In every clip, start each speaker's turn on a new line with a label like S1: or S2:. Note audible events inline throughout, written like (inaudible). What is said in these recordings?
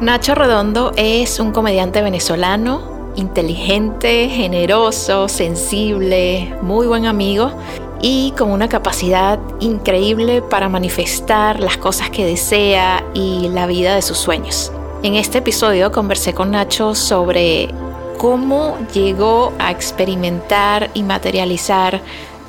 S1: Nacho Redondo es un comediante venezolano, inteligente, generoso, sensible, muy buen amigo y con una capacidad increíble para manifestar las cosas que desea y la vida de sus sueños. En este episodio conversé con Nacho sobre cómo llegó a experimentar y materializar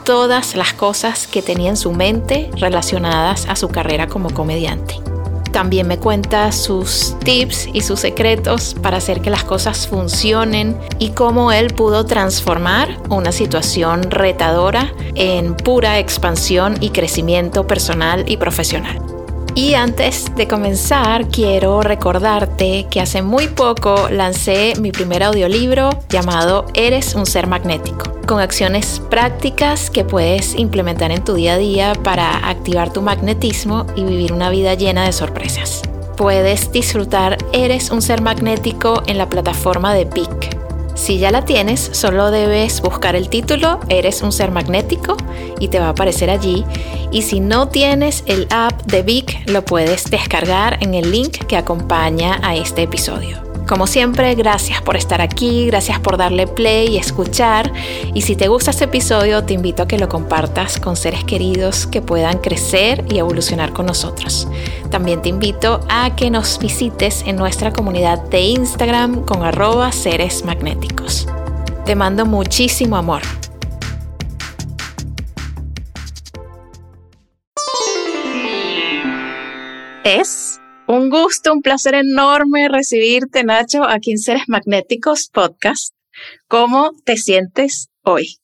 S1: todas las cosas que tenía en su mente relacionadas a su carrera como comediante. También me cuenta sus tips y sus secretos para hacer que las cosas funcionen y cómo él pudo transformar una situación retadora en pura expansión y crecimiento personal y profesional. Y antes de comenzar, quiero recordarte que hace muy poco lancé mi primer audiolibro llamado Eres un ser magnético, con acciones prácticas que puedes implementar en tu día a día para activar tu magnetismo y vivir una vida llena de sorpresas. Puedes disfrutar Eres un ser magnético en la plataforma de PIC si ya la tienes, solo debes buscar el título Eres un ser magnético y te va a aparecer allí. Y si no tienes el app de Vic, lo puedes descargar en el link que acompaña a este episodio. Como siempre, gracias por estar aquí, gracias por darle play y escuchar. Y si te gusta este episodio, te invito a que lo compartas con seres queridos que puedan crecer y evolucionar con nosotros. También te invito a que nos visites en nuestra comunidad de Instagram con arroba seres magnéticos. Te mando muchísimo amor. Es un gusto, un placer enorme recibirte, Nacho, aquí en Seres Magnéticos Podcast. ¿Cómo te sientes hoy?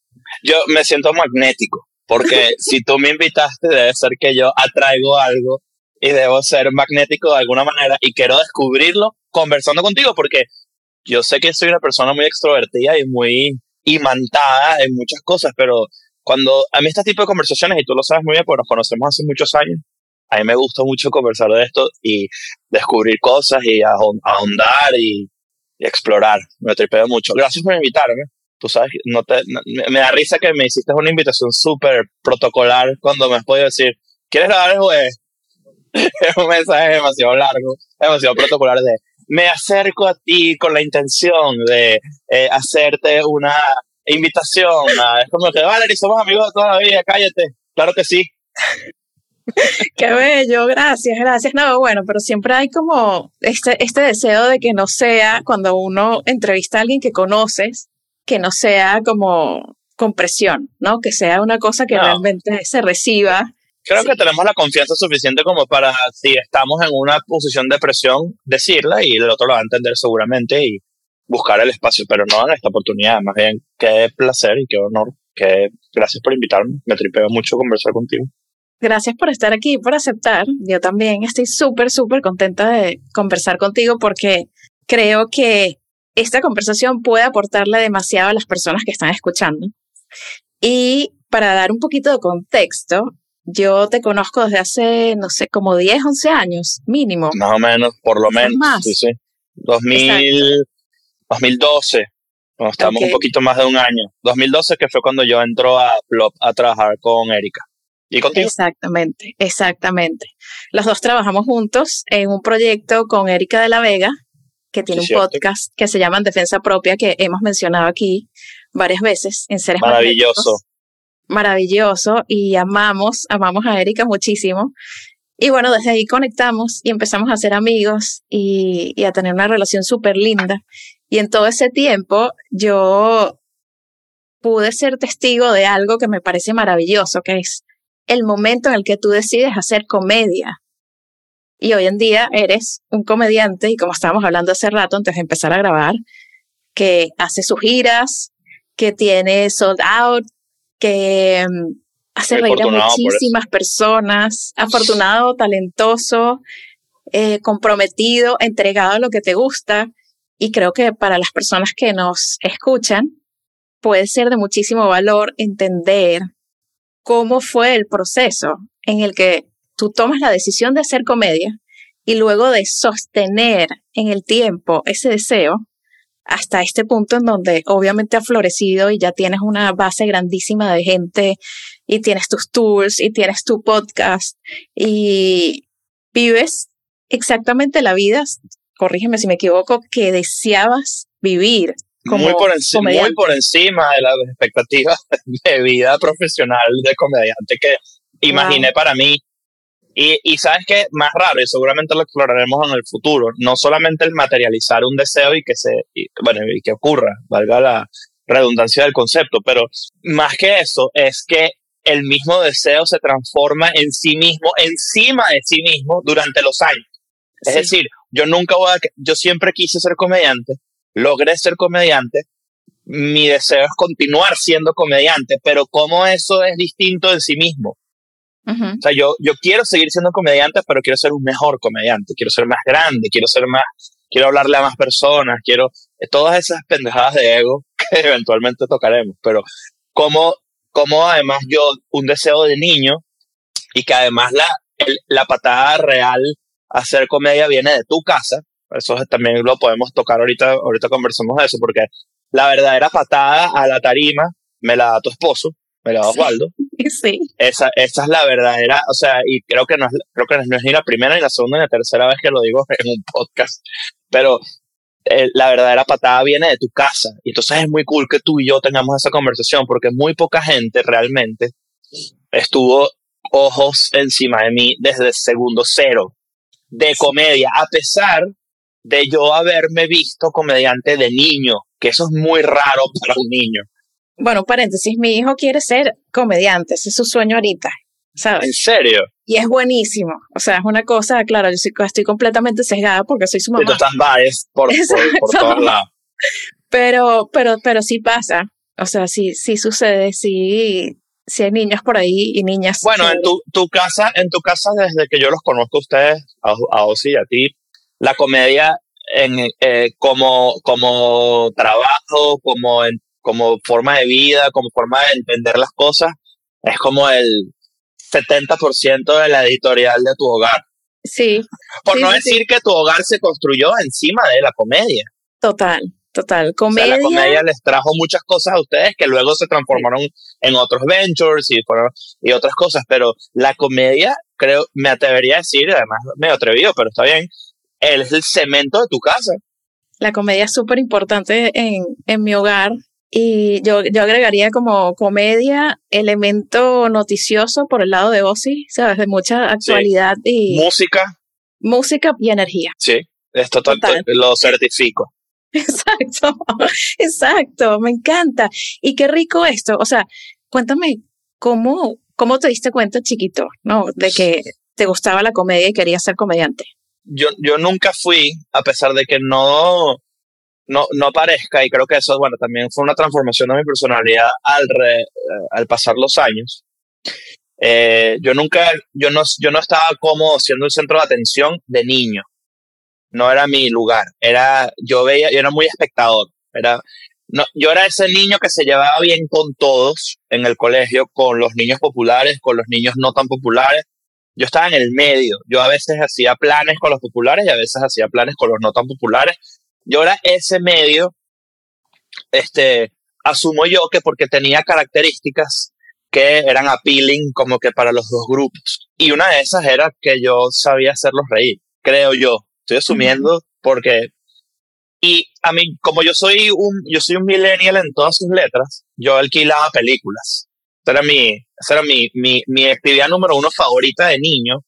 S2: Yo me siento magnético, porque (laughs) si tú me invitaste, debe ser que yo atraigo algo y debo ser magnético de alguna manera y quiero descubrirlo conversando contigo, porque yo sé que soy una persona muy extrovertida y muy imantada en muchas cosas, pero cuando a mí este tipo de conversaciones, y tú lo sabes muy bien porque nos conocemos hace muchos años, a mí me gusta mucho conversar de esto y descubrir cosas y ahondar y, explorar. Me tripeo mucho. Gracias por invitarme. Tú sabes, me da risa que me hiciste una invitación súper protocolar cuando me has podido decir, ¿quieres grabar el jueves? (laughs) es un mensaje demasiado largo, demasiado protocolar de, me acerco a ti con la intención de eh, hacerte una invitación. es como que, Valerie, somos amigos de toda la vida, cállate. Claro que sí. (laughs)
S1: Qué bello, gracias, gracias. No, bueno, pero siempre hay como este, este deseo de que no sea cuando uno entrevista a alguien que conoces, que no sea como con presión, ¿no? Que sea una cosa que realmente se reciba.
S2: Creo que tenemos la confianza suficiente como para, si estamos en una posición de presión, decirla y el otro lo va a entender seguramente y buscar el espacio, pero no en esta oportunidad. Más bien, qué placer y qué honor. Que gracias por invitarme. Me tripeo mucho conversar contigo.
S1: Gracias por estar aquí, por aceptar. Yo también estoy súper, súper contenta de conversar contigo porque creo que esta conversación puede aportarle demasiado a las personas que están escuchando. Y para dar un poquito de contexto, yo te conozco desde hace, no sé, como 10, 11 años, mínimo.
S2: Más o menos, por lo menos. Más. Sí, sí. 2000, 2012. estamos un poquito más de un año. 2012 que fue cuando yo entro a Plop a trabajar con Erika. ¿Y contigo?
S1: Exactamente, exactamente. Los dos trabajamos juntos en un proyecto con Erika de la Vega, que tiene un podcast que se llama Defensa Propia, que hemos mencionado aquí varias veces en Seres
S2: Maravilloso.
S1: Maravilloso. Y amamos, amamos a Erika muchísimo. Y bueno, desde ahí conectamos y empezamos a ser amigos y, y a tener una relación súper linda. Y en todo ese tiempo yo pude ser testigo de algo que me parece maravilloso, que es el momento en el que tú decides hacer comedia. Y hoy en día eres un comediante, y como estábamos hablando hace rato antes de empezar a grabar, que hace sus giras, que tiene sold out, que mm, hace reír a muchísimas personas, afortunado, talentoso, eh, comprometido, entregado a lo que te gusta. Y creo que para las personas que nos escuchan, puede ser de muchísimo valor entender cómo fue el proceso en el que tú tomas la decisión de hacer comedia y luego de sostener en el tiempo ese deseo hasta este punto en donde obviamente ha florecido y ya tienes una base grandísima de gente y tienes tus tours y tienes tu podcast y vives exactamente la vida, corrígeme si me equivoco, que deseabas vivir. Como
S2: muy, por muy por encima de las expectativas (laughs) de vida profesional de comediante que imaginé para mí. Y, y sabes qué, más raro, y seguramente lo exploraremos en el futuro, no solamente el materializar un deseo y que se, bueno, y que ocurra, valga la redundancia del concepto, pero más que eso es que el mismo deseo se transforma en sí mismo, encima de sí mismo durante los años. Es decir, yo nunca voy a, yo siempre quise ser comediante, logré ser comediante, mi deseo es continuar siendo comediante, pero cómo eso es distinto en sí mismo. O sea, yo, yo quiero seguir siendo comediante, pero quiero ser un mejor comediante, quiero ser más grande, quiero ser más, quiero hablarle a más personas, quiero todas esas pendejadas de ego (laughs) que eventualmente tocaremos, pero cómo, cómo además yo, un deseo de niño y que además la, la patada real a hacer comedia viene de tu casa, eso también lo podemos tocar ahorita, ahorita conversamos de eso, porque la verdadera patada a la tarima me la da tu esposo, me la da Osvaldo. (laughs)
S1: Sí.
S2: Esa, esa es la verdadera, o sea, y creo que, no es, creo que no es ni la primera, ni la segunda, ni la tercera vez que lo digo (laughs) en un podcast, pero eh, la verdadera patada viene de tu casa. Y entonces es muy cool que tú y yo tengamos esa conversación, porque muy poca gente realmente estuvo ojos encima de mí desde el segundo cero de comedia, a pesar de yo haberme visto comediante de niño, que eso es muy raro (laughs) para un niño
S1: bueno, paréntesis, mi hijo quiere ser comediante, ese es su sueño ahorita, ¿sabes?
S2: ¿En serio?
S1: Y es buenísimo, o sea, es una cosa, claro, yo estoy completamente sesgada porque soy su mamá.
S2: Y tú estás biased por, por, todos lados.
S1: Pero, pero, pero sí pasa, o sea, sí, sí sucede, sí, sí hay niños por ahí y niñas.
S2: Bueno, en tu, tu, casa, en tu casa, desde que yo los conozco a ustedes, a, a Osi y a ti, la comedia en, eh, como, como trabajo, como en como forma de vida, como forma de entender las cosas, es como el 70% de la editorial de tu hogar.
S1: Sí.
S2: Por no decir que tu hogar se construyó encima de la comedia.
S1: Total, total. Comedia.
S2: la comedia les trajo muchas cosas a ustedes que luego se transformaron en otros ventures y, y otras cosas, pero la comedia, creo, me atrevería a decir, además medio atrevido, pero está bien, es el cemento de tu casa.
S1: La comedia es súper importante en, en mi hogar y yo, yo agregaría como comedia, elemento noticioso por el lado de Ozzy, ¿sabes? De mucha actualidad y...
S2: Música.
S1: Música y energía.
S2: Sí, es total, lo certifico. (laughs)
S1: Exacto, exacto, me encanta. Y qué rico esto. O sea, cuéntame, ¿cómo, cómo te diste cuenta chiquito, ¿no? De que te gustaba la comedia y querías ser comediante.
S2: Yo, yo nunca fui, a pesar de que no, no, no parezca, y creo que eso, bueno, también fue una transformación de mi personalidad al, eh, al pasar los años. Eh, yo nunca, yo no, yo no estaba cómodo siendo el centro de atención de niño. No era mi lugar. Era, yo veía, yo era muy espectador. Era, no, yo era ese niño que se llevaba bien con todos en el colegio, con los niños populares, con los niños no tan populares. Yo estaba en el medio. Yo a veces hacía planes con los populares y a veces hacía planes con los no tan populares yo era ese medio, este, asumo yo que porque tenía características que eran appealing como que para los dos grupos. Y una de esas era que yo sabía hacerlos reír, creo yo. Estoy asumiendo porque y a mí, como yo soy un, yo soy un millennial en todas sus letras, yo alquilaba películas. Esa era mi, esa era mi, mi, mi actividad número uno favorita de niño,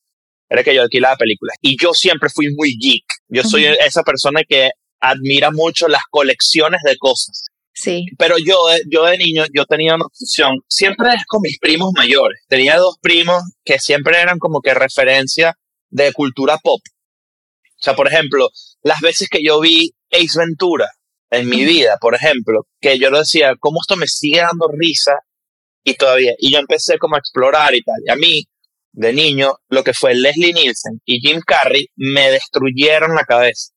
S2: era que yo alquilaba películas. Y yo siempre fui muy geek. Yo soy esa persona que admira mucho las colecciones de cosas.
S1: Sí.
S2: Pero yo, yo de niño, yo tenía una obsesión, siempre es con mis primos mayores. Tenía dos primos que siempre eran como que referencia de cultura pop. O sea, por ejemplo, las veces que yo vi Ace Ventura en mi vida, por ejemplo, que yo lo decía, ¿cómo esto me sigue dando risa? Y todavía, y yo empecé como a explorar y tal. Y a mí, de niño, lo que fue Leslie Nielsen y Jim Carrey me destruyeron la cabeza.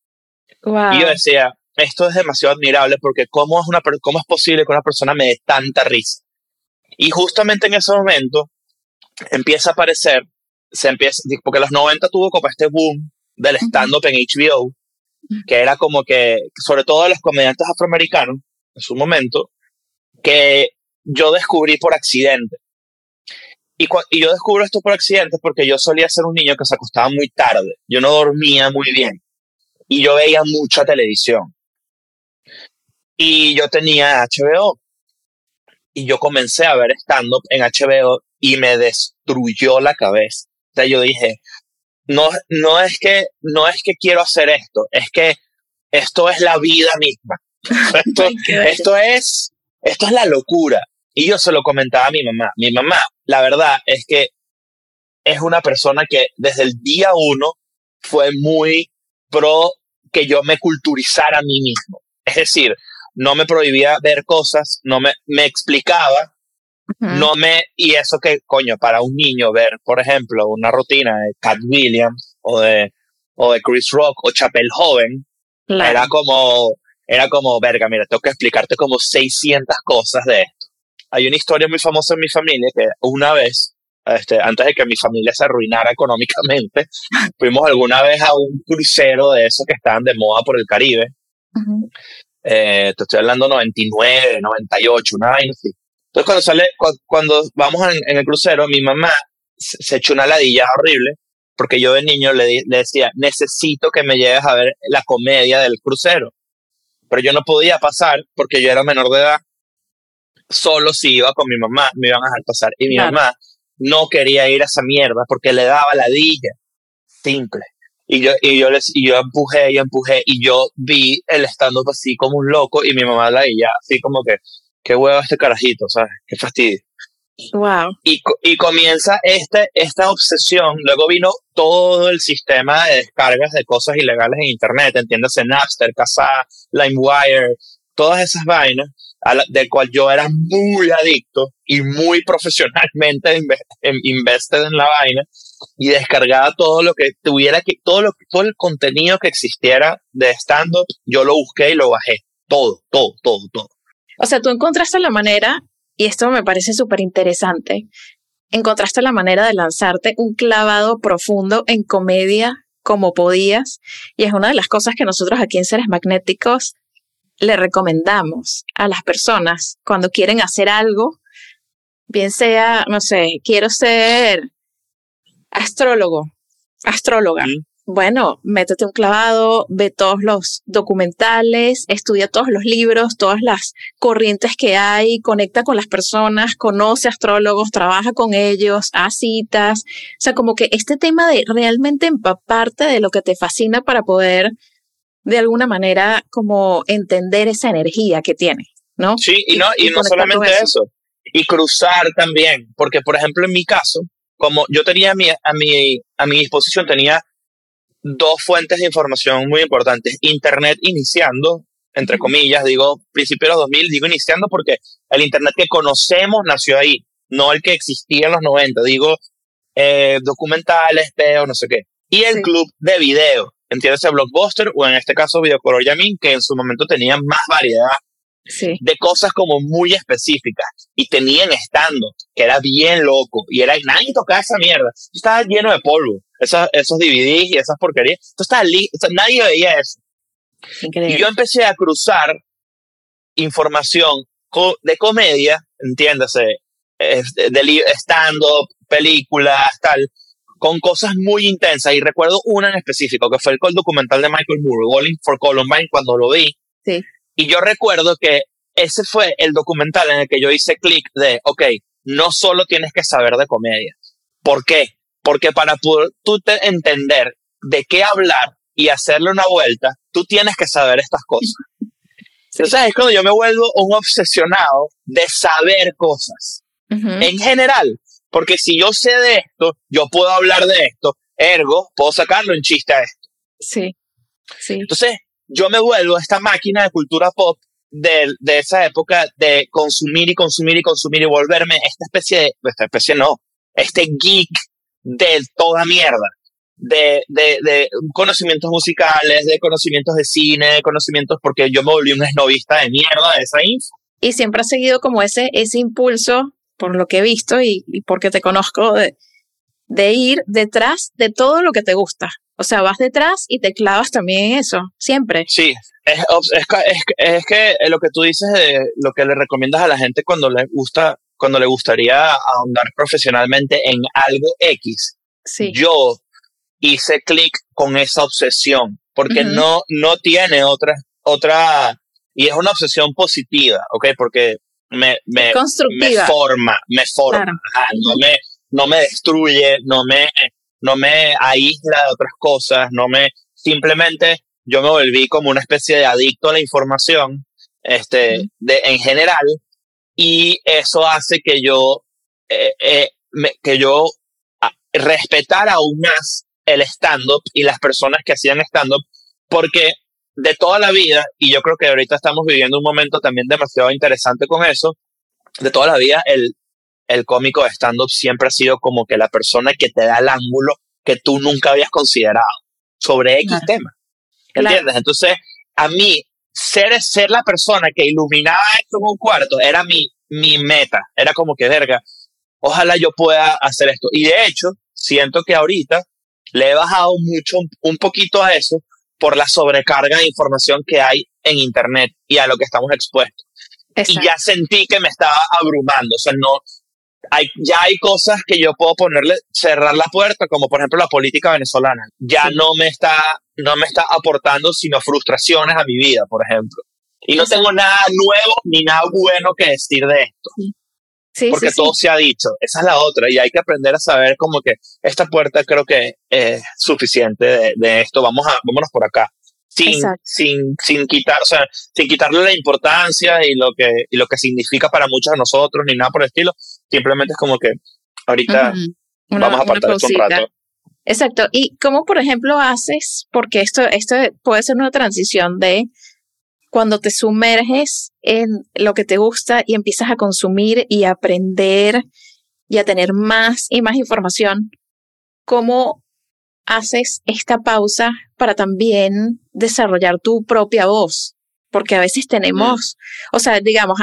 S2: Y yo decía, esto es demasiado admirable porque ¿cómo es, una, cómo es posible que una persona me dé tanta risa? Y justamente en ese momento empieza a aparecer, se empieza, porque los 90 tuvo como este boom del stand-up en HBO, que era como que, sobre todo de los comediantes afroamericanos, en su momento, que yo descubrí por accidente. Y, y, yo descubro esto por accidente porque yo solía ser un niño que se acostaba muy tarde. Yo no dormía muy bien. Y yo veía mucha televisión. Y yo tenía HBO. Y yo comencé a ver stand-up en HBO y me destruyó la cabeza. O sea, yo dije, no, no, es que, no es que quiero hacer esto, es que esto es la vida misma. (laughs) Esto, esto, es, esto es la locura. Y yo se lo comentaba a mi mamá. Mi mamá, la verdad es que es una persona que desde el día uno fue muy pro que yo me culturizara a mí mismo. Es decir, no me prohibía ver cosas, no me, me explicaba, no me, y eso que, coño, para un niño ver, por ejemplo, una rutina de Cat Williams o de, o de Chris Rock o Chapel Joven, era como, era como, verga, mira, tengo que explicarte como 600 cosas de esto. Hay una historia muy famosa en mi familia que una vez, este, antes de que mi familia se arruinara económicamente, (laughs) fuimos alguna vez a un crucero de esos que estaban de moda por el Caribe. Eh, te estoy hablando 99, 98, una vaina así. Entonces cuando sale, cuando, vamos en, el crucero, mi mamá se, echó una ladilla horrible porque yo de niño le, le decía, necesito que me lleves a ver la comedia del crucero. Pero yo no podía pasar porque yo era menor de edad. Solo si iba con mi mamá me iban a dejar pasar. Y mi mamá no quería ir a esa mierda porque le daba ladilla. Simple. Y yo, y yo, les, y yo empujé y empujé y yo vi el stand-up así como un loco y mi mamá la ya así como que, qué huevo este carajito, ¿sabes? Qué fastidio.
S1: Wow.
S2: Y, y comienza este, esta obsesión. Luego vino todo el sistema de descargas de cosas ilegales en Internet, entiéndase Napster, Casa, LimeWire, todas esas vainas, del cual yo era muy adicto y muy profesionalmente (laughs) invested en la vaina y descargaba todo lo que tuviera que, todo, lo, todo el contenido que existiera de stand-up, yo lo busqué y lo bajé. Todo, todo, todo, todo.
S1: O sea, tú encontraste la manera, y esto me parece súper interesante, encontraste la manera de lanzarte un clavado profundo en comedia como podías, y es una de las cosas que nosotros aquí en Seres Magnéticos le recomendamos a las personas cuando quieren hacer algo, bien sea, no sé, quiero ser astrólogo, astróloga. Bueno, métete un clavado, ve todos los documentales, estudia todos los libros, todas las corrientes que hay, conecta con las personas, conoce astrólogos, trabaja con ellos, haz citas. O sea, como que este tema de realmente empaparte de lo que te fascina para poder de alguna manera como entender esa energía que tiene, ¿no?
S2: Sí, y, no, y, no solamente eso. y cruzar también, porque por ejemplo en mi caso, como yo tenía a mi, a mi, a mi disposición, tenía dos fuentes de información muy importantes. Internet iniciando, entre comillas, digo, principios de los 2000, digo iniciando porque el Internet que conocemos nació ahí, no el que existía en los 90, digo, eh, documentales, video, no sé qué. Y el club de video, entiéndase Blockbuster o en este caso Videocolor Yamin, que en su momento tenía más variedad de cosas como muy específicas y tenían estando, que era bien loco y era nadie tocaba esa mierda. Estaba lleno de polvo, esos, esos DVDs y esas porquerías. Estaba nadie veía eso. Y yo empecé a cruzar información de comedia, entiéndase, de stand-up, películas, tal, con cosas muy intensas. Y recuerdo una en específico, que fue el documental de Michael Moore, Walling for Columbine, cuando lo vi.
S1: Sí.
S2: Y yo recuerdo que ese fue el documental en el que yo hice clic de, ok, no solo tienes que saber de comedia. ¿Por qué? Porque para poder tú entender de qué hablar y hacerle una vuelta, tú tienes que saber estas cosas. (laughs) Entonces es cuando yo me vuelvo un obsesionado de saber cosas. En general, porque si yo sé de esto, yo puedo hablar de esto, ergo, puedo sacarlo en chiste a esto.
S1: Sí. Sí.
S2: Entonces, yo me vuelvo esta máquina de cultura pop de, de, esa época de consumir y consumir y consumir y volverme esta especie de, esta especie no, este geek de toda mierda. De, de, de, conocimientos musicales, de conocimientos de cine, de conocimientos, porque yo me volví un esnovista de mierda de esa info.
S1: Y siempre ha seguido como ese, ese impulso, por lo que he visto y, y porque te conozco, de, de ir detrás de todo lo que te gusta. O sea, vas detrás y te clavas también en eso, siempre.
S2: Sí, es, es, es, es, que lo que tú dices de lo que le recomiendas a la gente cuando le gusta, cuando le gustaría ahondar profesionalmente en algo X.
S1: Sí.
S2: Yo hice clic con esa obsesión porque no, no tiene otra, otra, y es una obsesión positiva, ¿ok? Porque me, me, me forma, me forma, no me, no me destruye, no me, no me aísla de otras cosas, no me, simplemente yo me volví como una especie de adicto a la información, este, de, en general, y eso hace que yo, eh, eh, que yo ah, respetara aún más el stand-up y las personas que hacían stand-up, porque de toda la vida, y yo creo que ahorita estamos viviendo un momento también demasiado interesante con eso, de toda la vida el, el cómico de stand-up siempre ha sido como que la persona que te da el ángulo que tú nunca habías considerado sobre X tema. ¿Entiendes? Entonces, a mí, ser, ser la persona que iluminaba esto en un cuarto era mi, mi meta. Era como que, verga, ojalá yo pueda hacer esto. Y de hecho, siento que ahorita le he bajado mucho, un poquito a eso por la sobrecarga de información que hay en Internet y a lo que estamos expuestos. Y ya sentí que me estaba abrumando. O sea, no, hay, ya hay cosas que yo puedo ponerle, cerrar la puerta, como por ejemplo la política venezolana. Ya no me está, no me está aportando sino frustraciones a mi vida, por ejemplo. Y no tengo nada nuevo ni nada bueno que decir de esto. Sí. Porque todo se ha dicho. Esa es la otra. Y hay que aprender a saber como que esta puerta creo que es suficiente de, de esto. Vamos a, vámonos por acá sin, sin, sin quitar, o sea, sin quitarle la importancia y lo que, y lo que significa para muchos de nosotros, ni nada por el estilo. Simplemente es como que ahorita vamos a apartar esto un rato.
S1: Exacto. ¿Y cómo, por ejemplo, haces? Porque esto, esto puede ser una transición de cuando te sumerges en lo que te gusta y empiezas a consumir y a aprender y a tener más y más información, ¿cómo haces esta pausa para también desarrollar tu propia voz, porque a veces tenemos, o sea, digamos,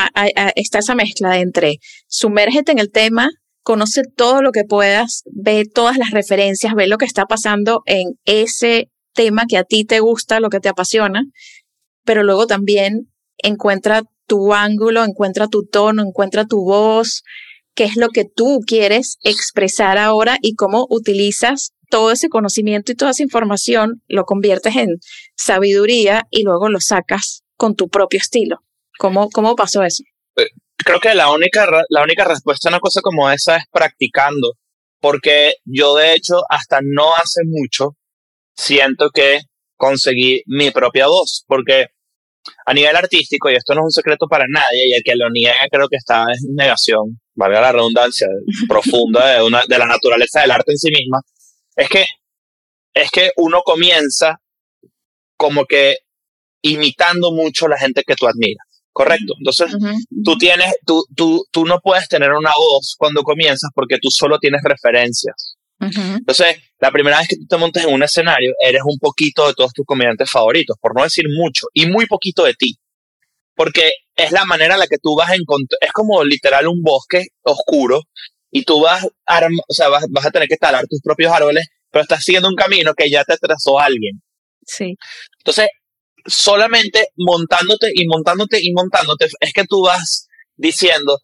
S1: está esa mezcla entre sumérgete en el tema, conoce todo lo que puedas, ve todas las referencias, ve lo que está pasando en ese tema que a ti te gusta, lo que te apasiona, pero luego también encuentra tu ángulo, encuentra tu tono, encuentra tu voz, qué es lo que tú quieres expresar ahora y cómo utilizas todo ese conocimiento y toda esa información lo conviertes en sabiduría y luego lo sacas con tu propio estilo. ¿Cómo, cómo pasó eso?
S2: Eh, creo que la única, la única respuesta a una cosa como esa es practicando, porque yo de hecho hasta no hace mucho siento que conseguí mi propia voz, porque a nivel artístico, y esto no es un secreto para nadie, y el que lo niega creo que está en negación, valga la redundancia, (laughs) profunda de, una, de la naturaleza del arte en sí misma, es que, es que uno comienza como que imitando mucho a la gente que tú admiras. Correcto. Entonces, tú tienes, tú, tú, tú no puedes tener una voz cuando comienzas porque tú solo tienes referencias. Entonces, la primera vez que tú te montas en un escenario, eres un poquito de todos tus comediantes favoritos, por no decir mucho, y muy poquito de ti. Porque es la manera en la que tú vas a encontrar, es como literal un bosque oscuro y tú vas, o sea, vas, vas, a tener que talar tus propios árboles, pero estás siguiendo un camino que ya te trazó alguien.
S1: Sí.
S2: Entonces, solamente montándote y montándote y montándote, es que tú vas diciendo,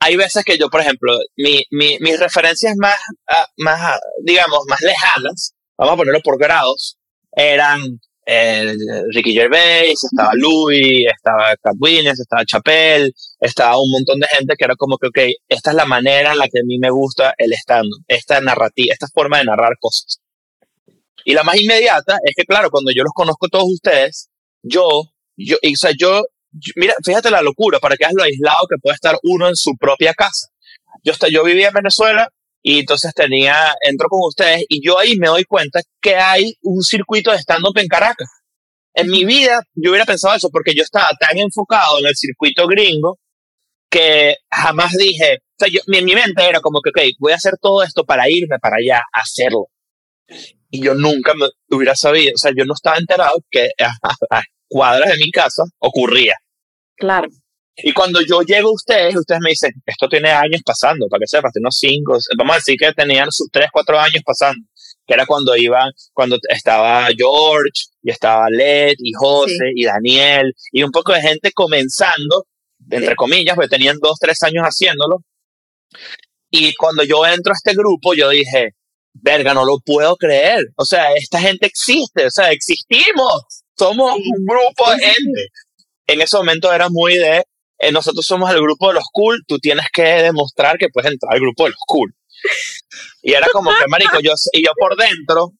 S2: hay veces que yo, por ejemplo, mi, mi, mis referencias más, ah, más, ah, digamos, más lejanas, vamos a ponerlo por grados, eran eh, Ricky Gervais, estaba Louis, estaba Cat Williams, estaba Chappelle, estaba un montón de gente que era como que, ok, esta es la manera en la que a mí me gusta el stand esta narrativa, esta forma de narrar cosas. Y la más inmediata es que, claro, cuando yo los conozco todos ustedes, yo, yo, o sea, yo, mira, fíjate la locura, para que veas lo aislado que puede estar uno en su propia casa. Yo, yo vivía en Venezuela y entonces tenía, entro con ustedes y yo ahí me doy cuenta que hay un circuito de stand-up en Caracas. En mi vida yo hubiera pensado eso porque yo estaba tan enfocado en el circuito gringo que jamás dije, sea, yo, en mi mente era como que, ok, voy a hacer todo esto para irme para allá a hacerlo. Y yo nunca me hubiera sabido, o sea, yo no estaba enterado que (laughs) cuadras de mi casa ocurría.
S1: Claro.
S2: Y cuando yo llego a ustedes, ustedes me dicen, esto tiene años pasando, para que sepas, tiene unos cinco, vamos a decir que tenían sus tres, cuatro años pasando, que era cuando iban, cuando estaba George, y estaba Led, y José, y Daniel, y un poco de gente comenzando, entre comillas, porque tenían dos, tres años haciéndolo. Y cuando yo entro a este grupo, yo dije, verga, no lo puedo creer. O sea, esta gente existe, o sea, existimos. Somos un grupo de gente. En ese momento era muy de, eh, nosotros somos el grupo de los cool, tú tienes que demostrar que puedes entrar al grupo de los cool. Y era como que, marico, yo, y yo por dentro,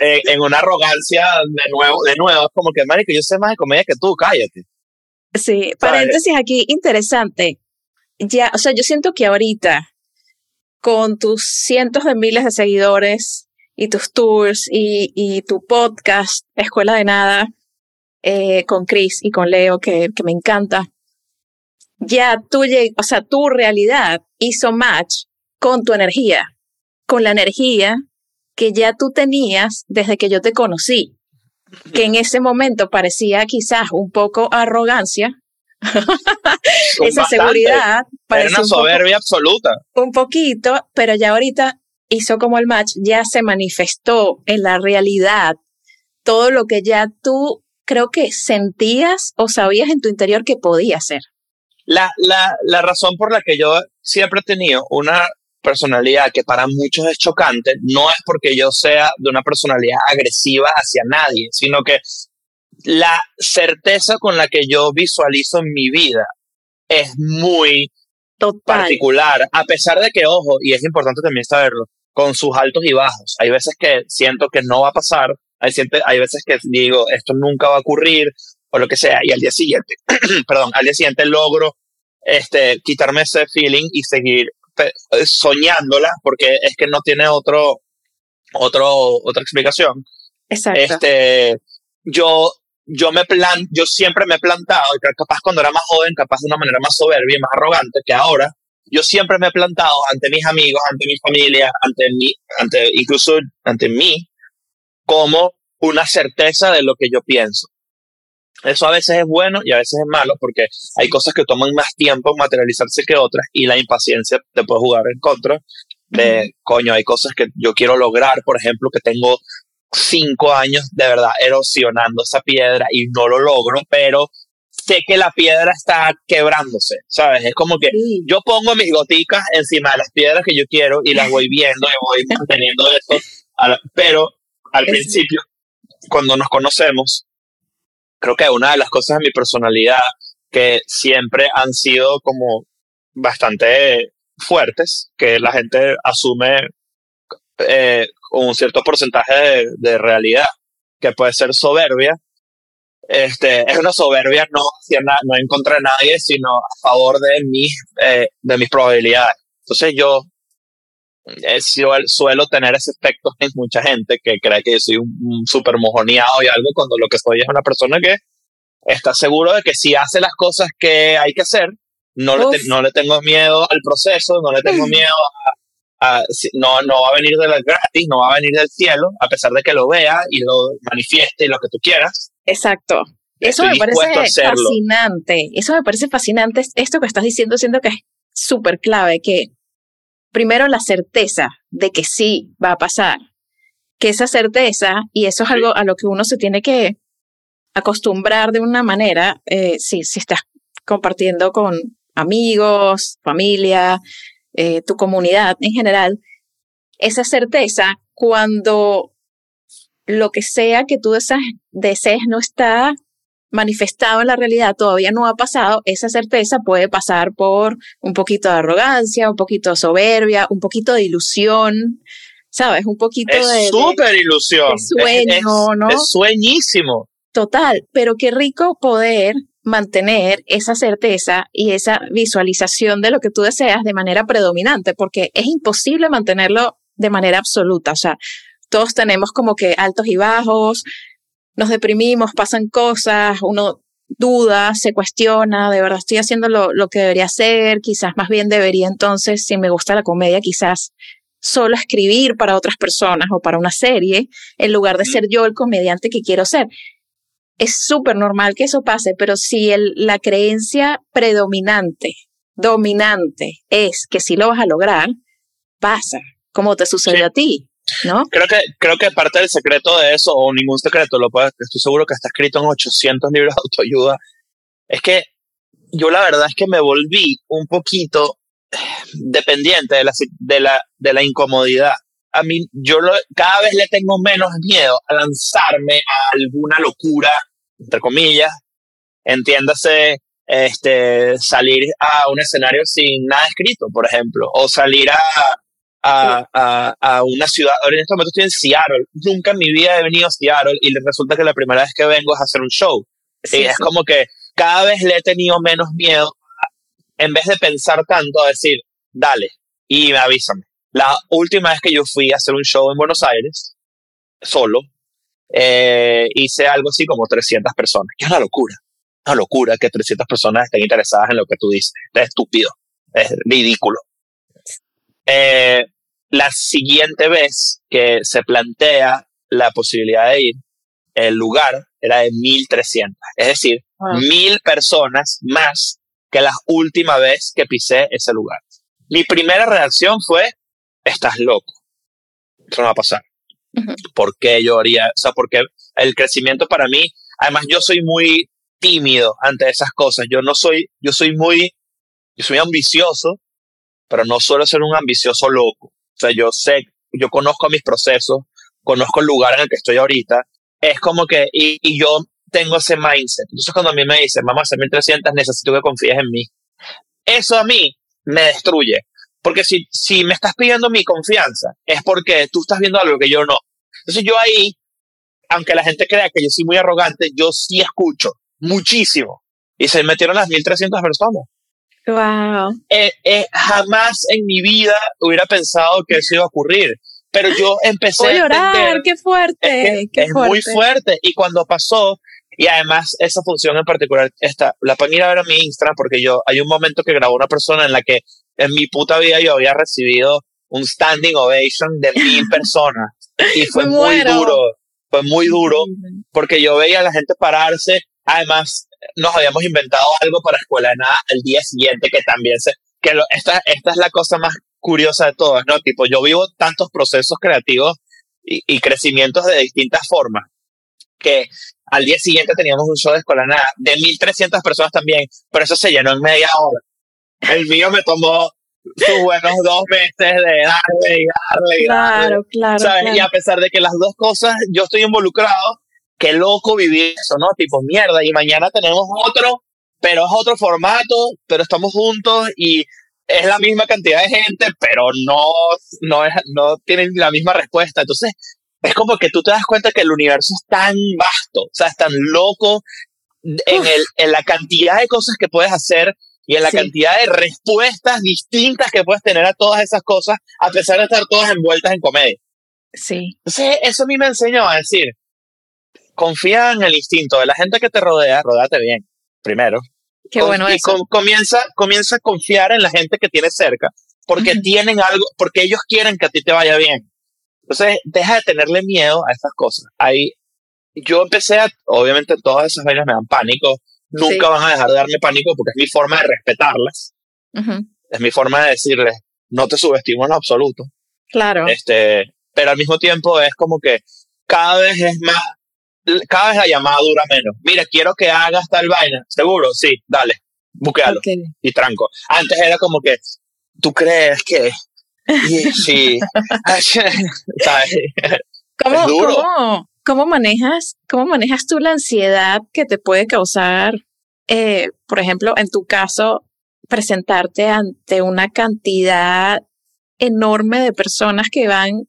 S2: eh, en una arrogancia de nuevo, de nuevo, como que, marico, yo sé más de comedia que tú, cállate.
S1: Sí, paréntesis aquí, interesante. Ya, o sea, yo siento que ahorita, con tus cientos de miles de seguidores y tus tours y, y tu podcast, Escuela de Nada, eh, con Chris y con Leo, que, que me encanta, ya tú, o sea, tu realidad hizo match con tu energía, con la energía que ya tú tenías desde que yo te conocí, que en ese momento parecía quizás un poco arrogancia, (laughs) esa seguridad.
S2: Era una soberbia absoluta.
S1: Un poquito, pero ya ahorita hizo como el match, ya se manifestó en la realidad todo lo que ya tú creo que sentías o sabías en tu interior que podía ser.
S2: La, la, la razón por la que yo siempre he tenido una personalidad que para muchos es chocante no es porque yo sea de una personalidad agresiva hacia nadie, sino que la certeza con la que yo visualizo en mi vida es muy particular, a pesar de que, ojo, y es importante también saberlo, con sus altos y bajos. Hay veces que siento que no va a pasar, hay, hay veces que digo, esto nunca va a ocurrir, o lo que sea, y al día siguiente, (clears throat) perdón, al día siguiente logro este, quitarme ese feeling y seguir soñándola, porque es que no tiene otro, otro, otra explicación.
S1: Exacto.
S2: Este, yo yo me plan, yo siempre me he plantado, y capaz cuando era más joven, capaz de una manera más soberbia y más arrogante que ahora, yo siempre me he plantado ante mis amigos, ante mi familia, ante mí, ante, incluso ante mí, como una certeza de lo que yo pienso. Eso a veces es bueno y a veces es malo porque hay cosas que toman más tiempo en materializarse que otras y la impaciencia te puede jugar en contra de, coño, hay cosas que yo quiero lograr, por ejemplo, que tengo cinco años de verdad erosionando esa piedra y no lo logro, pero sé que la piedra está quebrándose, ¿sabes? Es como que yo pongo mis goticas encima de las piedras que yo quiero y las voy viendo y voy manteniendo eso, pero al principio, cuando nos conocemos, creo que una de las cosas de mi personalidad que siempre han sido como bastante fuertes, que la gente asume eh, con un cierto porcentaje de, realidad, que puede ser soberbia. Este, es una soberbia no, no en contra de nadie, sino a favor de mis, eh, de mis probabilidades. Entonces yo, eh, suelo tener ese efecto en mucha gente que cree que yo soy un, super mojoneado y algo, cuando lo que soy es una persona que está seguro de que si hace las cosas que hay que hacer, no le, no le tengo miedo al proceso, no le tengo miedo a, no, no va a venir de la gratis, no va a venir del cielo, a pesar de que lo vea y lo manifieste y lo que tú quieras.
S1: Exacto. Eso me parece fascinante. Eso me parece fascinante. Esto que estás diciendo, siento que es súper clave, que primero la certeza de que sí va a pasar, que esa certeza, y eso es algo a lo que uno se tiene que acostumbrar de una manera, eh, si, si estás compartiendo con amigos, familia, eh, tu comunidad en general, esa certeza cuando lo que sea que tú desees, no está manifestado en la realidad, todavía no ha pasado, esa certeza puede pasar por un poquito de arrogancia, un poquito de soberbia, un poquito de ilusión, ¿sabes? Un poquito de...
S2: súper ilusión. sueño, ¿no? Es sueñísimo.
S1: Total, pero qué rico poder mantener esa certeza y esa visualización de lo que tú deseas de manera predominante, porque es imposible mantenerlo de manera absoluta. O sea, todos tenemos como que altos y bajos, nos deprimimos, pasan cosas, uno duda, se cuestiona, de verdad estoy haciendo lo, lo que debería hacer, quizás más bien debería entonces, si me gusta la comedia, quizás solo escribir para otras personas o para una serie, en lugar de ser yo el comediante que quiero ser. Es súper normal que eso pase, pero si el, la creencia predominante, dominante, es que si lo vas a lograr, pasa, como te sucedió a ti, ¿no?
S2: Creo que, creo que parte del secreto de eso, o ningún secreto, lo puedo, estoy seguro que está escrito en 800 libros de autoayuda, es que yo la verdad es que me volví un poquito dependiente de la, de la, de la incomodidad. A mí, yo lo, cada vez le tengo menos miedo a lanzarme a alguna locura, entre comillas, entiéndase, este, salir a un escenario sin nada escrito, por ejemplo, o salir a, a, a, a, una ciudad. Ahora en este momento estoy en Seattle. Nunca en mi vida he venido a Seattle y resulta que la primera vez que vengo es a hacer un show. y es como que cada vez le he tenido menos miedo en vez de pensar tanto, a decir, dale, y me avísame. La última vez que yo fui a hacer un show en Buenos Aires, solo, eh, hice algo así como 300 personas. Que es una locura. Una locura que 300 personas estén interesadas en lo que tú dices. Es estúpido. Es ridículo. Eh, la siguiente vez que se plantea la posibilidad de ir, el lugar era de 1300. Es decir, mil personas más que la última vez que pisé ese lugar. Mi primera reacción fue, estás loco. Eso no va a pasar. ¿Por qué yo haría? O sea, porque el crecimiento para mí, además yo soy muy tímido ante esas cosas. Yo no soy, yo soy muy, yo soy ambicioso, pero no suelo ser un ambicioso loco. O sea, yo sé, yo conozco mis procesos, conozco el lugar en el que estoy ahorita. Es como que, y, y yo tengo ese mindset. Entonces cuando a mí me dicen, vamos a hacer 1300, necesito que confíes en mí. Eso a mí me destruye. Porque si, si me estás pidiendo mi confianza, es porque tú estás viendo algo que yo no. Entonces yo ahí, aunque la gente crea que yo soy muy arrogante, yo sí escucho muchísimo. Y se metieron las 1300 personas.
S1: Wow.
S2: Eh, eh, jamás en mi vida hubiera pensado que eso iba a ocurrir. Pero yo empecé
S1: a llorar, qué fuerte.
S2: Es, qué muy fuerte. Y cuando pasó, y además, esa función en particular, esta, la pueden ir a ver a mi Instagram porque yo, hay un momento que grabó una persona en la que en mi puta vida yo había recibido un standing ovation de mil (laughs) personas. Y fue muy duro, fue muy duro porque yo veía a la gente pararse. Además, nos habíamos inventado algo para Escuela de Nada el día siguiente que también se, que lo, esta, esta es la cosa más curiosa de todas, ¿no? Tipo, yo vivo tantos procesos creativos y, y crecimientos de distintas formas que al día siguiente teníamos un show de escuela nada de 1.300 personas también, pero eso se llenó en media hora. El mío me tomó sus buenos dos meses de darle y darle y
S1: claro, Claro, claro.
S2: Y a pesar de que las dos cosas yo estoy involucrado, qué loco vivir eso, ¿no? Tipo, mierda, y mañana tenemos otro, pero es otro formato, pero estamos juntos y es la misma cantidad de gente, pero no, no, es, no tienen la misma respuesta. Entonces, es como que tú te das cuenta que el universo es tan vasto, o sea, es tan loco en, el, en la cantidad de cosas que puedes hacer y en la cantidad de respuestas distintas que puedes tener a todas esas cosas, a pesar de estar todas envueltas en comedia.
S1: Sí.
S2: Entonces, eso a mí me enseñó a decir, confía en el instinto de la gente que te rodea, rodate bien, primero.
S1: Qué bueno
S2: y
S1: eso.
S2: comienza, comienza a confiar en la gente que tienes cerca, porque tienen algo, porque ellos quieren que a ti te vaya bien. Entonces, deja de tenerle miedo a estas cosas. Ahí, yo empecé a, obviamente todas esas vainas me dan pánico, nunca van a dejar de darme pánico porque es mi forma de respetarlas. Es mi forma de decirles, no te subestimo en absoluto.
S1: Claro.
S2: Este, pero al mismo tiempo es como que cada vez es más, cada vez la llamada dura menos. Mira, quiero que hagas tal vaina. ¿Seguro? Sí, dale, búsquealo.
S1: Okay.
S2: Y tranco. Antes era como que, ¿tú crees que (laughs) sí. (laughs)
S1: ¿Cómo, ¿cómo, ¿Cómo, manejas, ¿Cómo manejas tú la ansiedad que te puede causar, eh, por ejemplo, en tu caso, presentarte ante una cantidad enorme de personas que van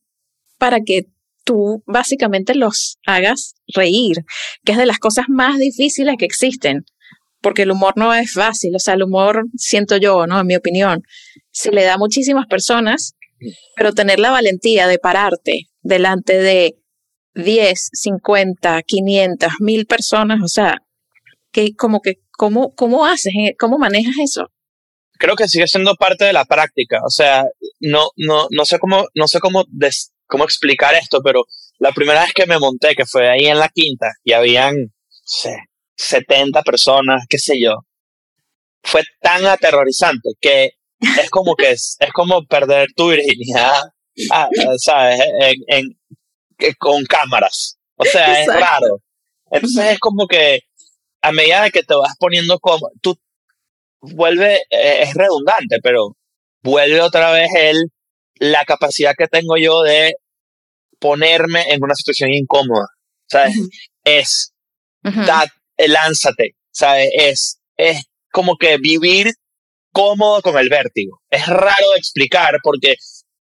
S1: para que tú básicamente los hagas reír, que es de las cosas más difíciles que existen, porque el humor no es fácil, o sea, el humor, siento yo, ¿no? En mi opinión, se le da a muchísimas personas, pero tener la valentía de pararte delante de 10, 50, 500, 1000 personas, o sea, que como que, ¿cómo, cómo haces? Eh? ¿Cómo manejas eso?
S2: Creo que sigue siendo parte de la práctica. O sea, no, no, no sé cómo, no sé cómo, cómo explicar esto, pero la primera vez que me monté, que fue ahí en la quinta, y habían, sé, 70 personas, qué sé yo, fue tan aterrorizante que es como que es, es como perder tu virginidad, ah, ¿sabes? En, con cámaras. O sea, es raro. Entonces es como que a medida de que te vas poniendo como, tú vuelve, eh, es redundante, pero vuelve otra vez el, la capacidad que tengo yo de ponerme en una situación incómoda. ¿Sabes? Es, lánzate. ¿Sabes? Es, es como que vivir cómodo con el vértigo. Es raro de explicar porque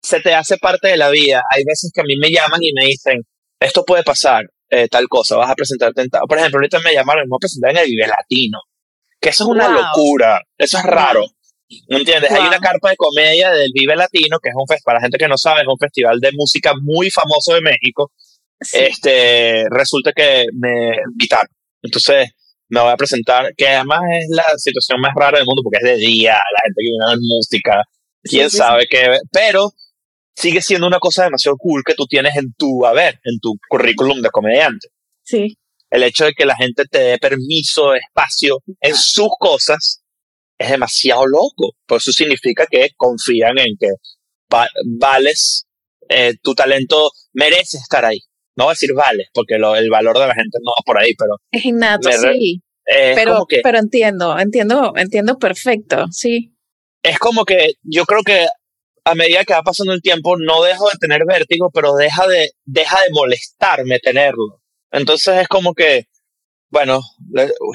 S2: se te hace parte de la vida. Hay veces que a mí me llaman y me dicen, esto puede pasar, eh, tal cosa, vas a presentarte en Por ejemplo, ahorita me llamaron, me voy a presentar en el Vive Latino, que eso es una locura, eso es raro. ¿Me entiendes? Hay una carpa de comedia del Vive Latino, que es un festival, para la gente que no sabe, es un festival de música muy famoso de México. Este, resulta que me invitaron. Entonces, me voy a presentar, que además es la situación más rara del mundo porque es de día, la gente que viene a ver música, quién sabe qué, pero sigue siendo una cosa demasiado cool que tú tienes en tu haber, en tu currículum de comediante.
S1: Sí.
S2: El hecho de que la gente te dé permiso, espacio en sus cosas, es demasiado loco. Por eso significa que confían en que vales, eh, tu talento merece estar ahí. No voy a decir vale, porque el valor de la gente no va por ahí, pero...
S1: Es innato, sí. pero, pero entiendo, entiendo, entiendo perfecto, sí.
S2: Es como que yo creo que a medida que va pasando el tiempo, no dejo de tener vértigo, pero deja de, deja de molestarme tenerlo. Entonces es como que, bueno,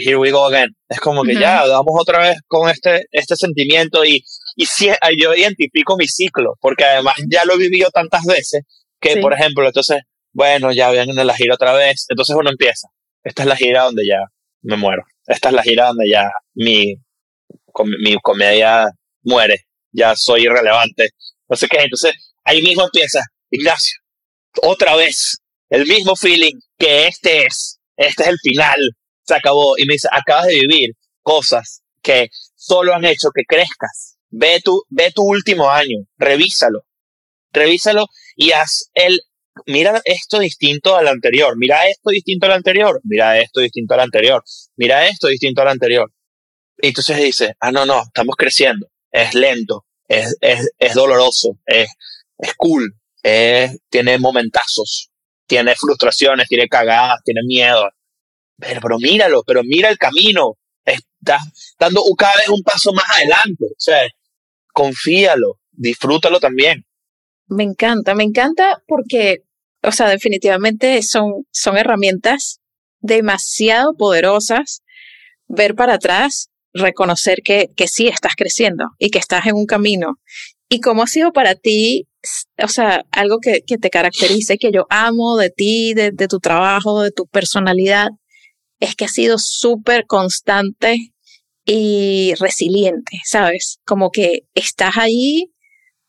S2: here we go again. Es como que ya, vamos otra vez con este, este sentimiento y, y si, yo identifico mi ciclo, porque además ya lo he vivido tantas veces que, por ejemplo, entonces, bueno, ya vienen la gira otra vez. Entonces uno empieza. Esta es la gira donde ya me muero. Esta es la gira donde ya mi, mi comedia muere ya soy irrelevante, no sé qué. Entonces, ahí mismo empieza, Ignacio, otra vez, el mismo feeling que este es, este es el final, se acabó. Y me dice, acabas de vivir cosas que solo han hecho que crezcas. Ve tu, ve tu último año, revísalo, revísalo y haz el, mira esto distinto al anterior, mira esto distinto al anterior, mira esto distinto al anterior, mira esto distinto al anterior. Y entonces dice, ah, no, no, estamos creciendo es lento, es, es, es doloroso, es, es cool, es, tiene momentazos, tiene frustraciones, tiene cagadas, tiene miedo. Pero, pero míralo, pero mira el camino. Estás dando cada vez un paso más adelante. O sea, confíalo, disfrútalo también.
S1: Me encanta, me encanta porque, o sea, definitivamente son, son herramientas demasiado poderosas. Ver para atrás reconocer que, que sí estás creciendo y que estás en un camino. ¿Y cómo ha sido para ti, o sea, algo que, que te caracterice, que yo amo de ti, de, de tu trabajo, de tu personalidad, es que has sido súper constante y resiliente, ¿sabes? Como que estás ahí,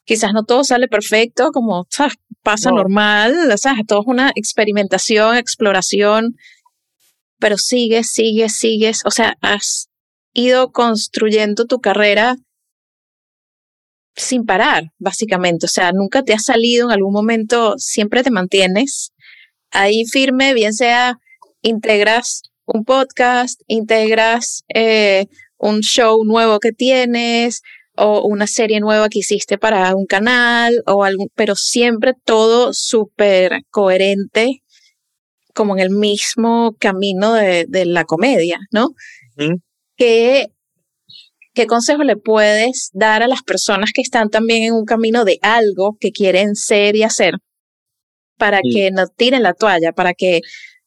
S1: quizás no todo sale perfecto, como ¿sabes? pasa normal, ¿sabes? Todo es una experimentación, exploración, pero sigues, sigues, sigues, o sea, has ido construyendo tu carrera sin parar, básicamente. O sea, nunca te has salido en algún momento, siempre te mantienes ahí firme, bien sea integras un podcast, integras eh, un show nuevo que tienes o una serie nueva que hiciste para un canal o algún, pero siempre todo súper coherente, como en el mismo camino de, la comedia, ¿no? ¿qué, ¿qué consejo le puedes dar a las personas que están también en un camino de algo que quieren ser y hacer para que no tiren la toalla, para que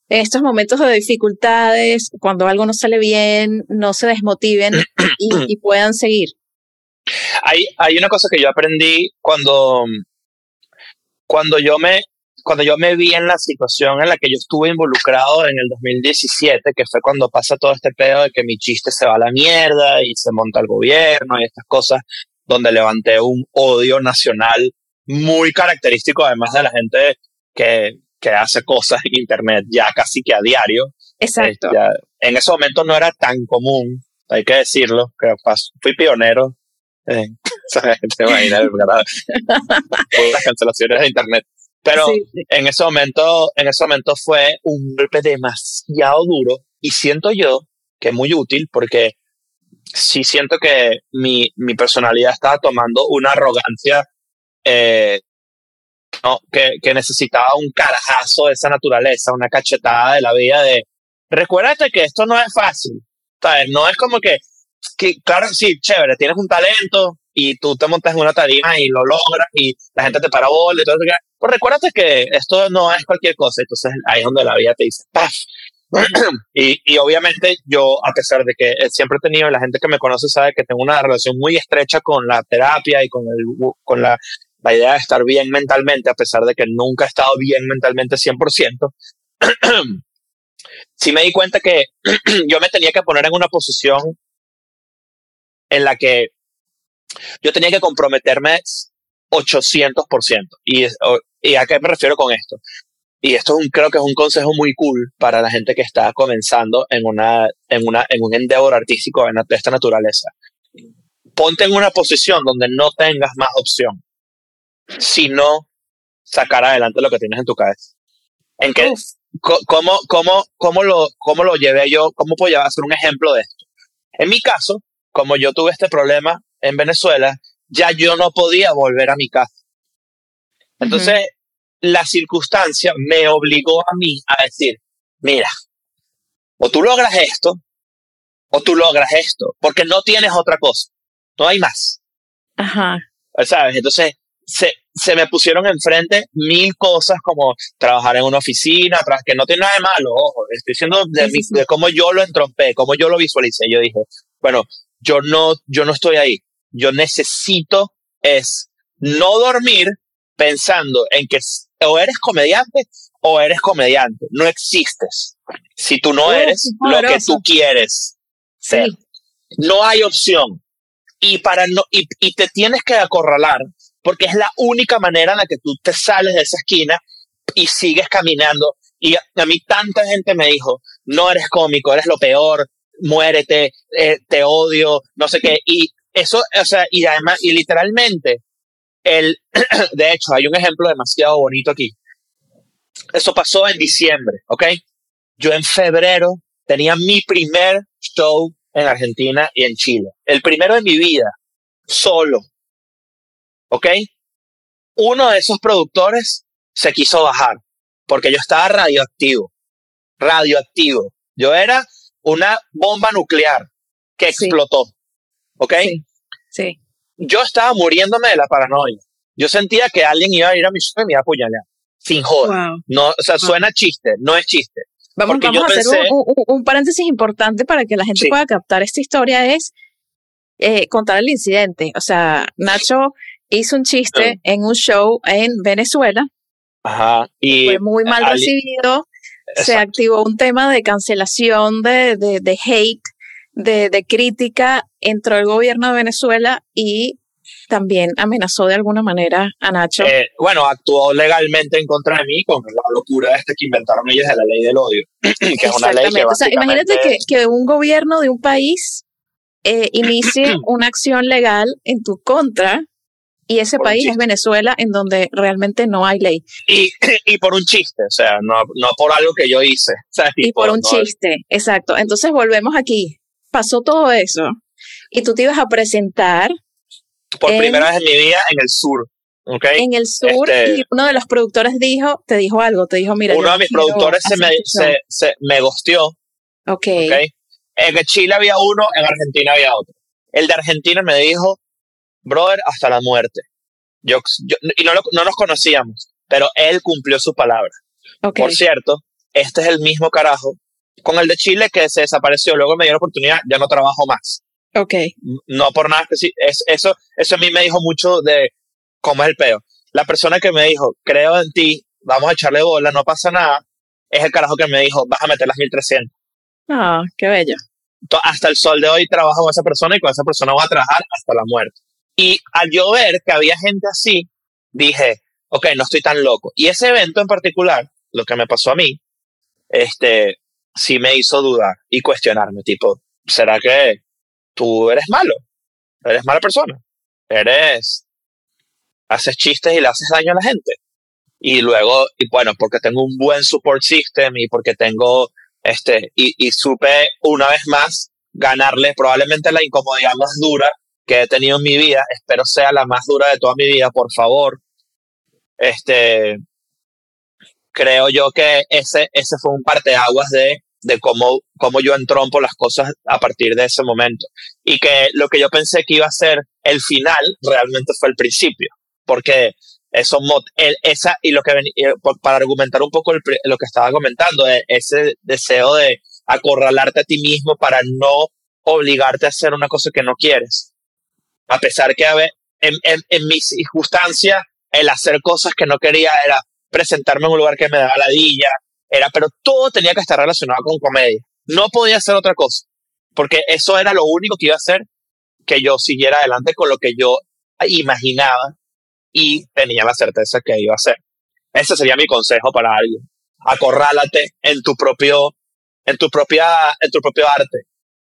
S1: en estos momentos de dificultades, cuando algo no sale bien, no se desmotiven y, (clears throat) puedan seguir?
S2: Hay, hay una cosa que yo aprendí cuando, cuando yo me cuando yo me vi en la situación en la que yo estuve involucrado en el 2017, que fue cuando pasa todo este pedo de que mi chiste se va a la mierda y se monta el gobierno y estas cosas, donde levanté un odio nacional muy característico, además de la gente que, que hace cosas en Internet ya casi que a diario,
S1: Exacto.
S2: en ese momento no era tan común, hay que decirlo, que fui pionero. Eh, (laughs) te imaginas, (laughs) las cancelaciones de internet. Pero en ese momento, en ese momento fue un golpe demasiado duro y siento yo que es muy útil porque sí siento que mi, mi personalidad estaba tomando una arrogancia eh, no, que, que, necesitaba un carajazo de esa naturaleza, una cachetada de la vida de recuérdate que esto no es fácil, ¿sabes? No es como que, que claro, sí, chévere, tienes un talento y tú te montas en una tarima y lo logras y la gente te para bola y todo eso. Pues recuérdate que esto no es cualquier cosa, entonces ahí es donde la vida te dice, ¡paf! (clears throat) y, y, obviamente yo, a pesar de que siempre he tenido, la gente que me conoce sabe que tengo una relación muy estrecha con la terapia y con, el, con la, la idea de estar bien mentalmente, a pesar de que nunca he estado bien mentalmente 100%, (clears throat) sí me di cuenta que (clears throat) yo me tenía que poner en una posición en la que yo tenía que comprometerme 800%. ¿Y, ¿Y a qué me refiero con esto? y esto es un, creo que es un consejo muy cool para la gente que está comenzando en, una, en, una, en un endeavor artístico de esta naturaleza. Ponte en una posición donde no tengas más opción, sino sacar adelante lo que tienes en tu cabeza. ¿En qué? ¿Cómo, cómo, cómo, lo, ¿Cómo lo llevé yo? ¿Cómo puedo hacer un ejemplo de esto? En mi caso, como yo tuve este problema en Venezuela, ya yo no podía volver a mi casa. Entonces, la circunstancia me obligó a mí a decir, mira, o tú logras esto, o tú logras esto, porque no tienes otra cosa, no hay más.
S1: Ajá.
S2: ¿Sabes? Entonces, se, se me pusieron enfrente mil cosas como trabajar en una oficina, que no tiene nada de malo, ojo, estoy diciendo de, de cómo yo lo entrompé, cómo yo lo visualicé. Yo dije, bueno, yo no, yo no estoy ahí. Yo necesito es no dormir pensando en que o eres comediante o eres comediante. No existes si tú no eres lo que tú quieres ser. No hay opción. Y, para no, y, y te tienes que acorralar porque es la única manera en la que tú te sales de esa esquina y sigues caminando. Y a, mí tanta gente me dijo, no eres cómico, eres lo peor, muérete, eh, te odio, no sé qué. Y eso, o sea, y además, y literalmente, el, (clears throat) de hecho, hay un ejemplo demasiado bonito aquí. Eso pasó en diciembre, ¿ok? Yo en febrero tenía mi primer show en Argentina y en Chile. El primero de mi vida, solo. ¿Ok? Uno de esos productores se quiso bajar porque yo estaba radioactivo. Radioactivo. Yo era una bomba nuclear que explotó. ¿Ok?
S1: sí
S2: yo estaba muriéndome de la paranoia. Yo sentía que alguien iba a ir a mi show y me iba a apuñalar. Sin joder. No, o sea, suena chiste, no es chiste.
S1: Vamos, vamos a hacer un, paréntesis importante para que la gente pueda captar esta historia. Es eh, contar el incidente. O sea, Nacho hizo un chiste en un show en Venezuela.
S2: Ajá. Y
S1: fue muy mal recibido. Se activó un tema de cancelación, de, de, de hate de, de crítica entró el gobierno de Venezuela y también amenazó de alguna manera a Nacho.
S2: Eh, bueno, actuó legalmente en contra de mí con la locura esta que inventaron ellos de la ley del odio, (clears throat) que es una ley que o sea,
S1: imagínate que, que, un gobierno de un país eh, inicie (clears throat) una acción legal en tu contra y ese país es Venezuela en donde realmente no hay ley.
S2: Y, (clears throat) y por un chiste, o sea, no, no por algo que yo hice. (laughs)
S1: y, por, un chiste, exacto. Entonces volvemos aquí pasó todo eso y tú te ibas a presentar.
S2: Por primera vez en mi vida en el sur. Okay.
S1: En el sur, este y uno de los productores dijo, te dijo algo, te dijo, mira.
S2: Uno de mis productores se me, se, se me gosteó.
S1: Ok.
S2: okay. En Chile había uno, en Argentina había otro. El de Argentina me dijo, brother, hasta la muerte. Yo, y no, no nos conocíamos, pero él cumplió su palabra.
S1: Okay.
S2: Por cierto, este es el mismo carajo con el de Chile que se desapareció, luego me dio la oportunidad, ya no trabajo más.
S1: Ok.
S2: No por nada es, eso, eso a mí me dijo mucho de cómo es el peo. La persona que me dijo, creo en ti, vamos a echarle bola, no pasa nada, es el carajo que me dijo, vas a meter las 1300.
S1: Ah, qué bello.
S2: Hasta el sol de hoy trabajo con esa persona y con esa persona voy a trabajar hasta la muerte. Y al yo ver que había gente así, dije, ok, no estoy tan loco. Y ese evento en particular, lo que me pasó a mí, este, sí me hizo dudar y cuestionarme, tipo, ¿será que tú eres malo? ¿Eres mala persona? ¿Eres... haces chistes y le haces daño a la gente? Y luego, y bueno, porque tengo un buen support system y porque tengo, este, y, y supe una vez más ganarle probablemente la incomodidad más dura que he tenido en mi vida, espero sea la más dura de toda mi vida, por favor. Este, creo yo que ese, ese fue un parteaguas de, de cómo, cómo yo entrompo las cosas a partir de ese momento. Y que lo que yo pensé que iba a ser el final realmente fue el principio. Porque eso, el, esa, y lo que para argumentar un poco lo que estaba comentando, e, ese deseo de acorralarte a ti mismo para no obligarte a hacer una cosa que no quieres. A pesar que a ver, en, en, en mis circunstancias, el hacer cosas que no quería era presentarme en un lugar que me daba ladilla, era, pero todo tenía que estar relacionado con comedia. No podía hacer otra cosa, porque eso era lo único que iba a hacer que yo siguiera adelante con lo que yo imaginaba y tenía la certeza que iba a hacer. Ese sería mi consejo para alguien. Acorrálate en tu propio, en tu propia, en tu propio arte.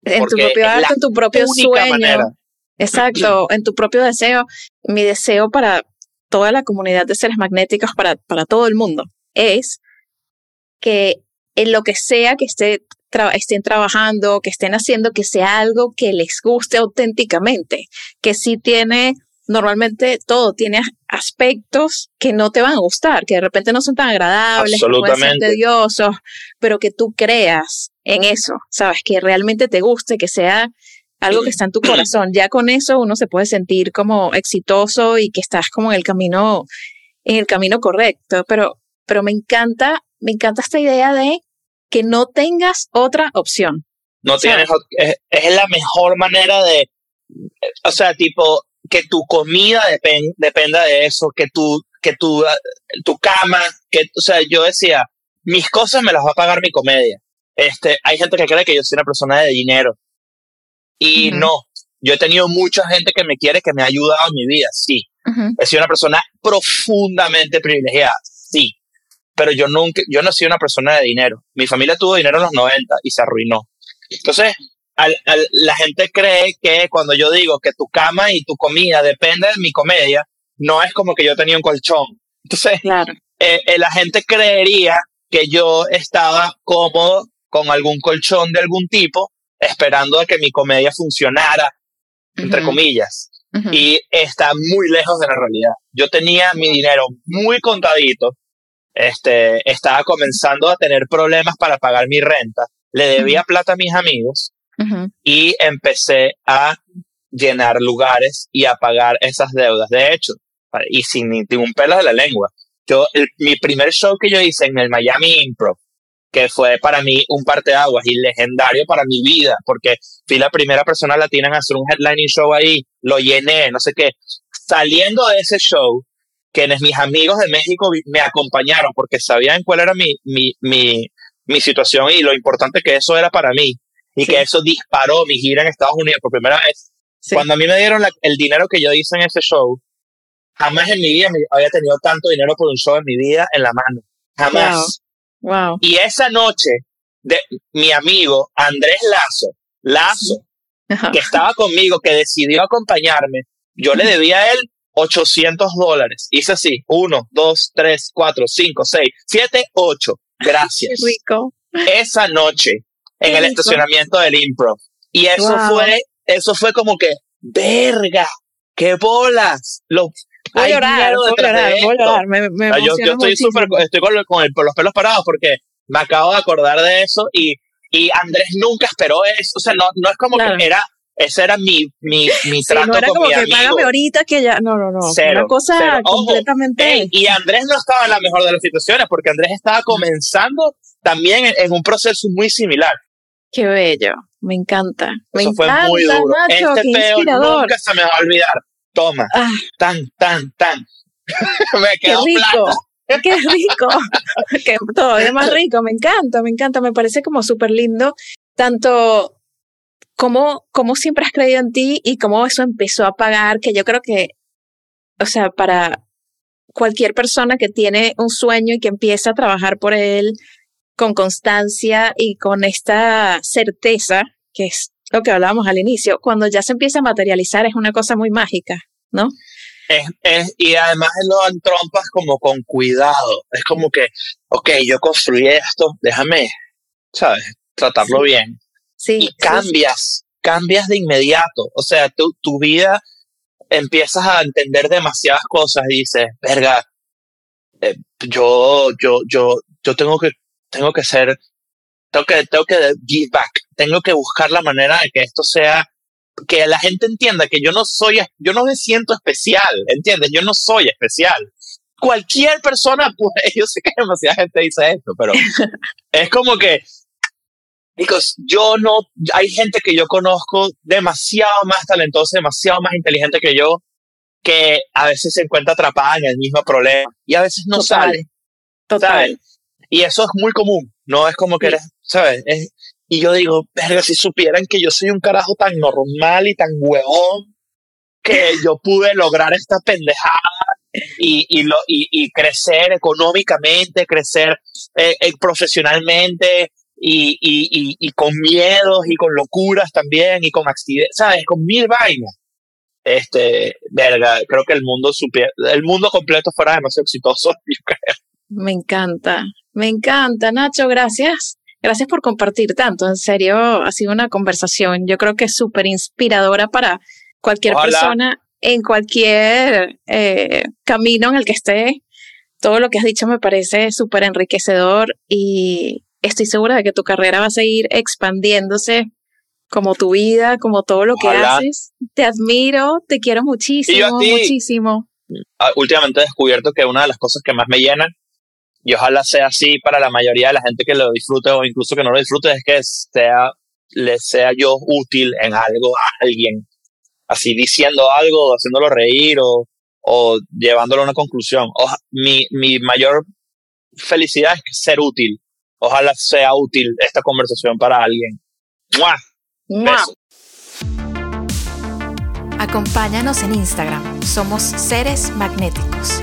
S1: En tu propio arte, en tu propio sueño. Exacto, en tu propio deseo. Mi deseo para toda la comunidad de seres magnéticos, para, para todo el mundo, es que en lo que sea que esté estén trabajando, que estén haciendo, que sea algo que les guste auténticamente, que sí tiene, normalmente todo tiene aspectos que no te van a gustar, que de repente no son tan agradables, que pueden ser tediosos, pero que tú creas en eso, sabes, que realmente te guste, que sea algo que está en tu corazón. Ya con eso uno se puede sentir como exitoso y que estás como en el camino, en el camino correcto. Pero, pero me encanta, me encanta esta idea de que no tengas otra opción.
S2: No tienes, es, es, la mejor manera de, o sea, tipo, que tu comida dependa de eso, que tu, que tu, tu cama, que, o sea, yo decía, mis cosas me las va a pagar mi comedia. Este, hay gente que cree que yo soy una persona de dinero y no, yo he tenido mucha gente que me quiere, que me ha ayudado en mi vida, sí. He sido una persona profundamente privilegiada, sí. Pero yo nunca, yo no soy una persona de dinero. Mi familia tuvo dinero en los 90 y se arruinó. Entonces, la gente cree que cuando yo digo que tu cama y tu comida depende de mi comedia, no es como que yo tenía un colchón. Entonces, claro. Eh, eh, la gente creería que yo estaba cómodo con algún colchón de algún tipo esperando a que mi comedia funcionara, entre comillas. Y está muy lejos de la realidad. Yo tenía mi dinero muy contadito. Este, estaba comenzando a tener problemas para pagar mi renta. Le debía plata a mis amigos y empecé a llenar lugares y a pagar esas deudas. De hecho, y sin ningún pelo de la lengua, yo, mi primer show que yo hice en el Miami Improv que fue para mí un parteaguas y legendario para mi vida, porque fui la primera persona latina en hacer un headlining show ahí, lo llené, no sé qué. Saliendo de ese show, quienes mis amigos de México me acompañaron porque sabían cuál era mi, mi, mi, mi situación y lo importante que eso era para mí, y que eso disparó mi gira en Estados Unidos por primera vez. Cuando a mí me dieron el dinero que yo hice en ese show, jamás en mi vida había tenido tanto dinero por un show en mi vida en la mano. Jamás. Y esa noche, de, mi amigo Andrés Lazo, Lazo, que estaba conmigo, que decidió acompañarme, yo le debía a él 800 dólares. Hice así, 1, 2, 3, 4, 5, 6, 7, 8. Gracias.
S1: rico.
S2: Esa noche, en el estacionamiento del Improv. Y eso fue, eso fue como que, verga, qué bolas. Lo,
S1: Voy a llorar, voy a llorar, voy a llorar. Me, me
S2: yo, yo, estoy súper, estoy con, con, los pelos parados porque me acabo de acordar de eso y, y Andrés nunca esperó eso. O sea, no, no es como que era, ese era mi, mi, mi trato sí, no era con como mi que amigo.
S1: Págame ahorita que ya, no, no, no. Cero, una cosa cero. completamente.
S2: y Andrés no estaba en la mejor de las situaciones porque Andrés estaba comenzando también en, en un proceso muy similar.
S1: Qué bello, me encanta. Me
S2: Eso
S1: encanta,
S2: fue muy duro.
S1: Nacho,
S2: este peo nunca se me va a olvidar toma, ah. tan, tan, tan. (laughs) me quedó
S1: Qué rico. (laughs) Qué rico, (laughs) que todavía más rico, me encanta, me encanta, me parece como súper lindo, tanto como, como siempre has creído en ti y cómo eso empezó a pagar, que yo creo que, o sea, para cualquier persona que tiene un sueño y que empieza a trabajar por él, con constancia y con esta certeza, que es lo que hablábamos al inicio, cuando ya se empieza a materializar es una cosa muy mágica, ¿no?
S2: Es, y además lo entrompas como con cuidado. Es como que, ok, yo construí esto, déjame, ¿sabes? Tratarlo bien.
S1: Sí.
S2: Y cambias, cambias de inmediato. O sea, tu, tu vida empiezas a entender demasiadas cosas y dices, verga, eh, yo, yo, yo, yo tengo que, tengo que ser, tengo que, tengo que give back, tengo que buscar la manera de que esto sea que la gente entienda que yo no soy, yo no me siento especial, ¿entiendes? Yo no soy especial. Cualquier persona, (laughs) pues, yo sé que demasiada gente dice esto, pero (laughs) es como que, chicos, yo no, hay gente que yo conozco demasiado más talentosa, demasiado más inteligente que yo, que a veces se encuentra atrapada en el mismo problema y a veces no sale.
S1: Total.
S2: Y eso es muy común, no es como que eres, ¿sabes? Es, y yo digo, verga, si supieran que yo soy un carajo tan normal y tan huevón que (laughs) yo pude lograr esta pendejada y, y, lo, y, y crecer económicamente, crecer eh, eh, profesionalmente y, y, con miedos y con locuras también y con accidentes, ¿sabes? Con mil vainas. Este, verga, creo que el mundo supiera, el mundo completo fuera demasiado exitoso, (laughs) yo creo.
S1: Me encanta, me encanta, Nacho, gracias Gracias por compartir tanto. En serio, ha sido una conversación, yo creo que es súper inspiradora para cualquier persona en cualquier eh, camino en el que esté. Todo lo que has dicho me parece súper enriquecedor y estoy segura de que tu carrera va a seguir expandiéndose como tu vida, como todo lo que haces. Te admiro, te quiero muchísimo, muchísimo.
S2: Ah, últimamente he descubierto que una de las cosas que más me llenan y ojalá sea así para la mayoría de la gente que lo disfrute o incluso que no lo disfrute, es que sea, le sea yo útil en algo a alguien, así diciendo algo, haciéndolo reír o, o llevándolo a una conclusión. mi, mi mayor felicidad es ser útil. Ojalá sea útil esta conversación para alguien. ¡Mua!
S1: Acompáñanos en Instagram. Somos seres magnéticos